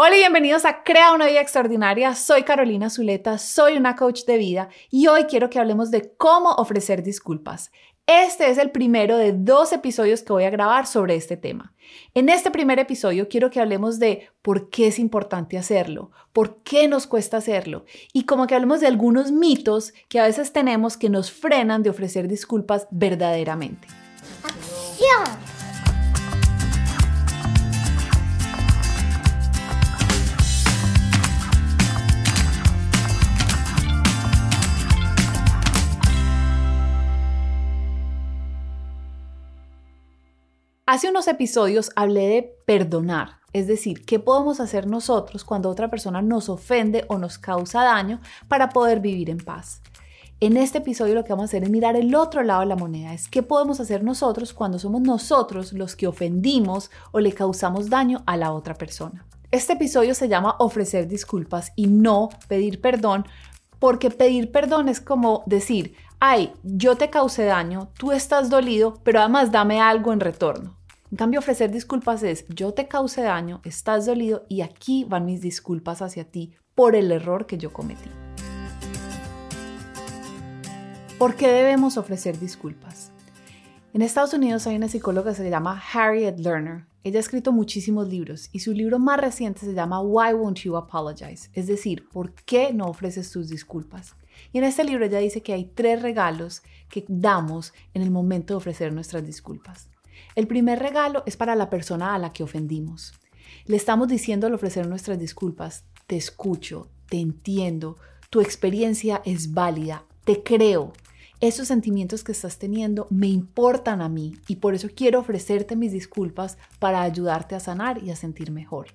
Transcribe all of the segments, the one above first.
Hola y bienvenidos a Crea una vida extraordinaria. Soy Carolina Zuleta, soy una coach de vida y hoy quiero que hablemos de cómo ofrecer disculpas. Este es el primero de dos episodios que voy a grabar sobre este tema. En este primer episodio quiero que hablemos de por qué es importante hacerlo, por qué nos cuesta hacerlo y como que hablemos de algunos mitos que a veces tenemos que nos frenan de ofrecer disculpas verdaderamente. ¡Acción! Hace unos episodios hablé de perdonar, es decir, qué podemos hacer nosotros cuando otra persona nos ofende o nos causa daño para poder vivir en paz. En este episodio lo que vamos a hacer es mirar el otro lado de la moneda, es qué podemos hacer nosotros cuando somos nosotros los que ofendimos o le causamos daño a la otra persona. Este episodio se llama ofrecer disculpas y no pedir perdón, porque pedir perdón es como decir, ay, yo te causé daño, tú estás dolido, pero además dame algo en retorno. En cambio, ofrecer disculpas es, yo te causé daño, estás dolido y aquí van mis disculpas hacia ti por el error que yo cometí. ¿Por qué debemos ofrecer disculpas? En Estados Unidos hay una psicóloga que se llama Harriet Lerner. Ella ha escrito muchísimos libros y su libro más reciente se llama Why Won't You Apologize? Es decir, ¿por qué no ofreces tus disculpas? Y en este libro ella dice que hay tres regalos que damos en el momento de ofrecer nuestras disculpas. El primer regalo es para la persona a la que ofendimos. Le estamos diciendo al ofrecer nuestras disculpas, te escucho, te entiendo, tu experiencia es válida, te creo. Esos sentimientos que estás teniendo me importan a mí y por eso quiero ofrecerte mis disculpas para ayudarte a sanar y a sentir mejor.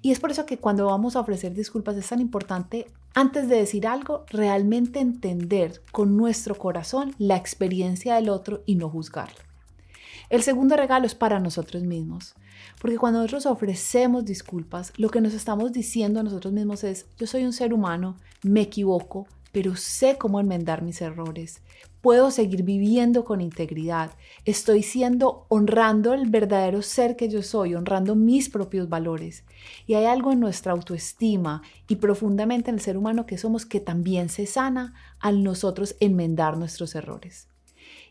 Y es por eso que cuando vamos a ofrecer disculpas es tan importante, antes de decir algo, realmente entender con nuestro corazón la experiencia del otro y no juzgarlo. El segundo regalo es para nosotros mismos, porque cuando nosotros ofrecemos disculpas, lo que nos estamos diciendo a nosotros mismos es, yo soy un ser humano, me equivoco, pero sé cómo enmendar mis errores. Puedo seguir viviendo con integridad. Estoy siendo honrando el verdadero ser que yo soy, honrando mis propios valores. Y hay algo en nuestra autoestima y profundamente en el ser humano que somos que también se sana al nosotros enmendar nuestros errores.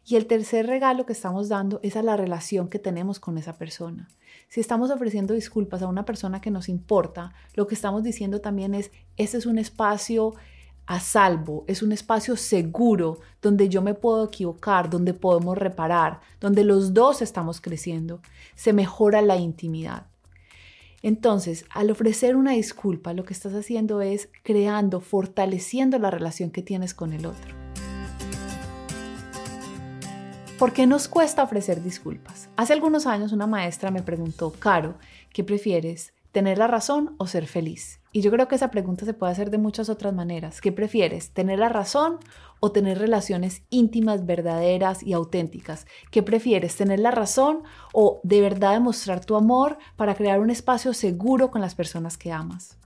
Y el tercer regalo que estamos dando es a la relación que tenemos con esa persona. Si estamos ofreciendo disculpas a una persona que nos importa, lo que estamos diciendo también es, este es un espacio a salvo, es un espacio seguro donde yo me puedo equivocar, donde podemos reparar, donde los dos estamos creciendo, se mejora la intimidad. Entonces, al ofrecer una disculpa, lo que estás haciendo es creando, fortaleciendo la relación que tienes con el otro. ¿Por qué nos cuesta ofrecer disculpas? Hace algunos años una maestra me preguntó, Caro, ¿qué prefieres? ¿Tener la razón o ser feliz? Y yo creo que esa pregunta se puede hacer de muchas otras maneras. ¿Qué prefieres? ¿Tener la razón o tener relaciones íntimas, verdaderas y auténticas? ¿Qué prefieres? ¿Tener la razón o de verdad demostrar tu amor para crear un espacio seguro con las personas que amas?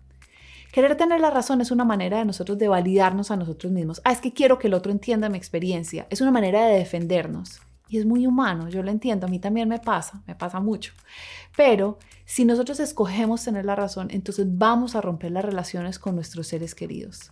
Querer tener la razón es una manera de nosotros de validarnos a nosotros mismos. Ah, es que quiero que el otro entienda mi experiencia. Es una manera de defendernos. Y es muy humano, yo lo entiendo, a mí también me pasa, me pasa mucho. Pero si nosotros escogemos tener la razón, entonces vamos a romper las relaciones con nuestros seres queridos.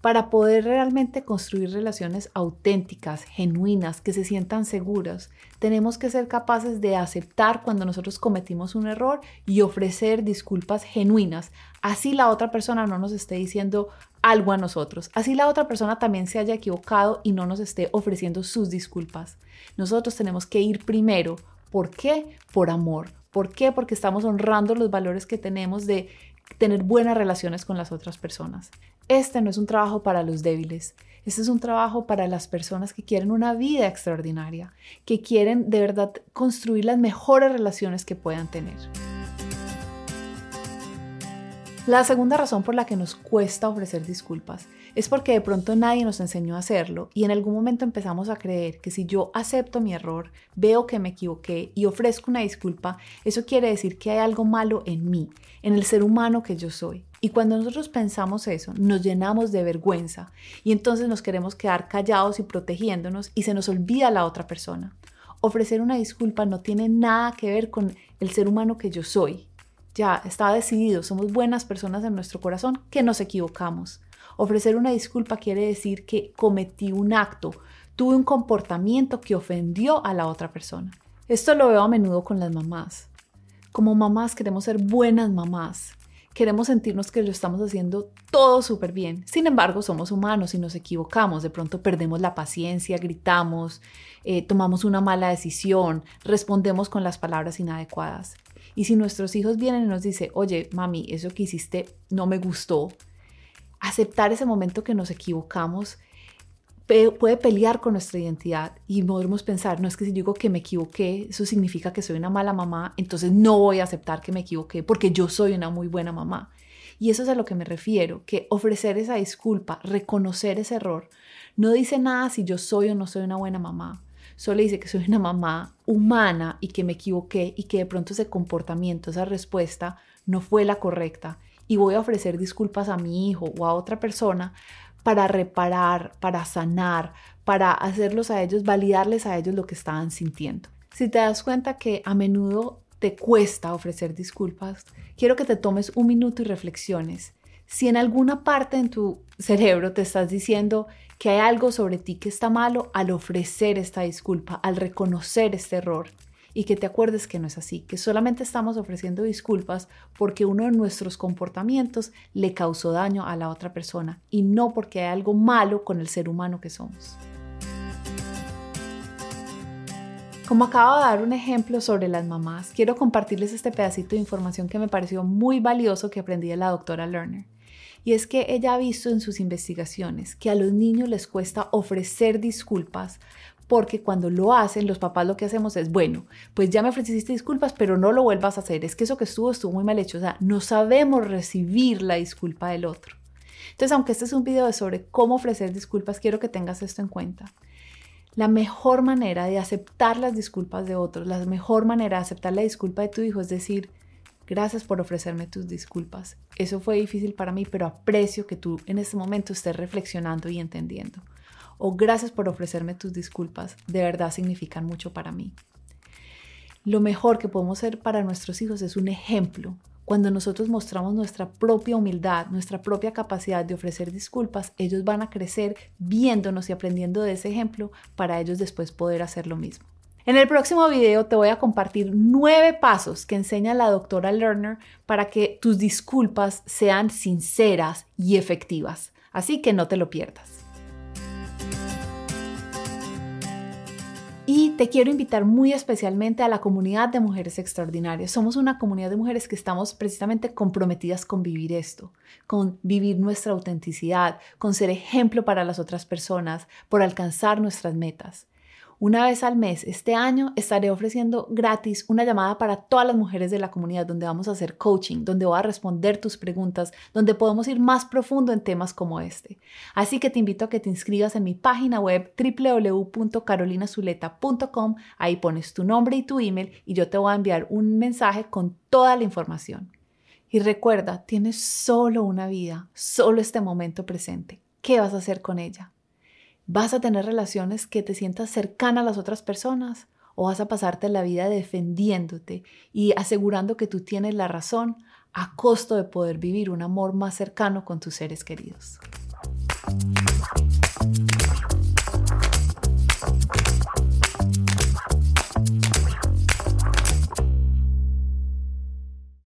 Para poder realmente construir relaciones auténticas, genuinas, que se sientan seguras, tenemos que ser capaces de aceptar cuando nosotros cometimos un error y ofrecer disculpas genuinas. Así la otra persona no nos esté diciendo algo a nosotros. Así la otra persona también se haya equivocado y no nos esté ofreciendo sus disculpas. Nosotros tenemos que ir primero. ¿Por qué? Por amor. ¿Por qué? Porque estamos honrando los valores que tenemos de tener buenas relaciones con las otras personas. Este no es un trabajo para los débiles, este es un trabajo para las personas que quieren una vida extraordinaria, que quieren de verdad construir las mejores relaciones que puedan tener. La segunda razón por la que nos cuesta ofrecer disculpas es porque de pronto nadie nos enseñó a hacerlo y en algún momento empezamos a creer que si yo acepto mi error, veo que me equivoqué y ofrezco una disculpa, eso quiere decir que hay algo malo en mí, en el ser humano que yo soy. Y cuando nosotros pensamos eso, nos llenamos de vergüenza y entonces nos queremos quedar callados y protegiéndonos y se nos olvida la otra persona. Ofrecer una disculpa no tiene nada que ver con el ser humano que yo soy, ya está decidido, somos buenas personas en nuestro corazón, que nos equivocamos. Ofrecer una disculpa quiere decir que cometí un acto, tuve un comportamiento que ofendió a la otra persona. Esto lo veo a menudo con las mamás. Como mamás queremos ser buenas mamás, queremos sentirnos que lo estamos haciendo todo súper bien. Sin embargo, somos humanos y nos equivocamos. De pronto perdemos la paciencia, gritamos, eh, tomamos una mala decisión, respondemos con las palabras inadecuadas. Y si nuestros hijos vienen y nos dicen, oye, mami, eso que hiciste no me gustó, aceptar ese momento que nos equivocamos puede pelear con nuestra identidad y podemos pensar, no es que si digo que me equivoqué, eso significa que soy una mala mamá, entonces no voy a aceptar que me equivoqué porque yo soy una muy buena mamá. Y eso es a lo que me refiero, que ofrecer esa disculpa, reconocer ese error, no dice nada si yo soy o no soy una buena mamá. Solo dice que soy una mamá humana y que me equivoqué y que de pronto ese comportamiento, esa respuesta no fue la correcta y voy a ofrecer disculpas a mi hijo o a otra persona para reparar, para sanar, para hacerlos a ellos, validarles a ellos lo que estaban sintiendo. Si te das cuenta que a menudo te cuesta ofrecer disculpas, quiero que te tomes un minuto y reflexiones. Si en alguna parte en tu cerebro te estás diciendo que hay algo sobre ti que está malo al ofrecer esta disculpa, al reconocer este error, y que te acuerdes que no es así, que solamente estamos ofreciendo disculpas porque uno de nuestros comportamientos le causó daño a la otra persona y no porque hay algo malo con el ser humano que somos. Como acabo de dar un ejemplo sobre las mamás, quiero compartirles este pedacito de información que me pareció muy valioso que aprendí de la doctora Lerner. Y es que ella ha visto en sus investigaciones que a los niños les cuesta ofrecer disculpas porque cuando lo hacen, los papás lo que hacemos es, bueno, pues ya me ofreciste disculpas, pero no lo vuelvas a hacer. Es que eso que estuvo estuvo muy mal hecho. O sea, no sabemos recibir la disculpa del otro. Entonces, aunque este es un video sobre cómo ofrecer disculpas, quiero que tengas esto en cuenta. La mejor manera de aceptar las disculpas de otros, la mejor manera de aceptar la disculpa de tu hijo es decir, gracias por ofrecerme tus disculpas. Eso fue difícil para mí, pero aprecio que tú en este momento estés reflexionando y entendiendo o gracias por ofrecerme tus disculpas, de verdad significan mucho para mí. Lo mejor que podemos ser para nuestros hijos es un ejemplo. Cuando nosotros mostramos nuestra propia humildad, nuestra propia capacidad de ofrecer disculpas, ellos van a crecer viéndonos y aprendiendo de ese ejemplo para ellos después poder hacer lo mismo. En el próximo video te voy a compartir nueve pasos que enseña la doctora Lerner para que tus disculpas sean sinceras y efectivas. Así que no te lo pierdas. Y te quiero invitar muy especialmente a la comunidad de mujeres extraordinarias. Somos una comunidad de mujeres que estamos precisamente comprometidas con vivir esto, con vivir nuestra autenticidad, con ser ejemplo para las otras personas, por alcanzar nuestras metas. Una vez al mes, este año, estaré ofreciendo gratis una llamada para todas las mujeres de la comunidad donde vamos a hacer coaching, donde voy a responder tus preguntas, donde podemos ir más profundo en temas como este. Así que te invito a que te inscribas en mi página web www.carolinazuleta.com. Ahí pones tu nombre y tu email y yo te voy a enviar un mensaje con toda la información. Y recuerda, tienes solo una vida, solo este momento presente. ¿Qué vas a hacer con ella? ¿Vas a tener relaciones que te sientas cercana a las otras personas? ¿O vas a pasarte la vida defendiéndote y asegurando que tú tienes la razón a costo de poder vivir un amor más cercano con tus seres queridos?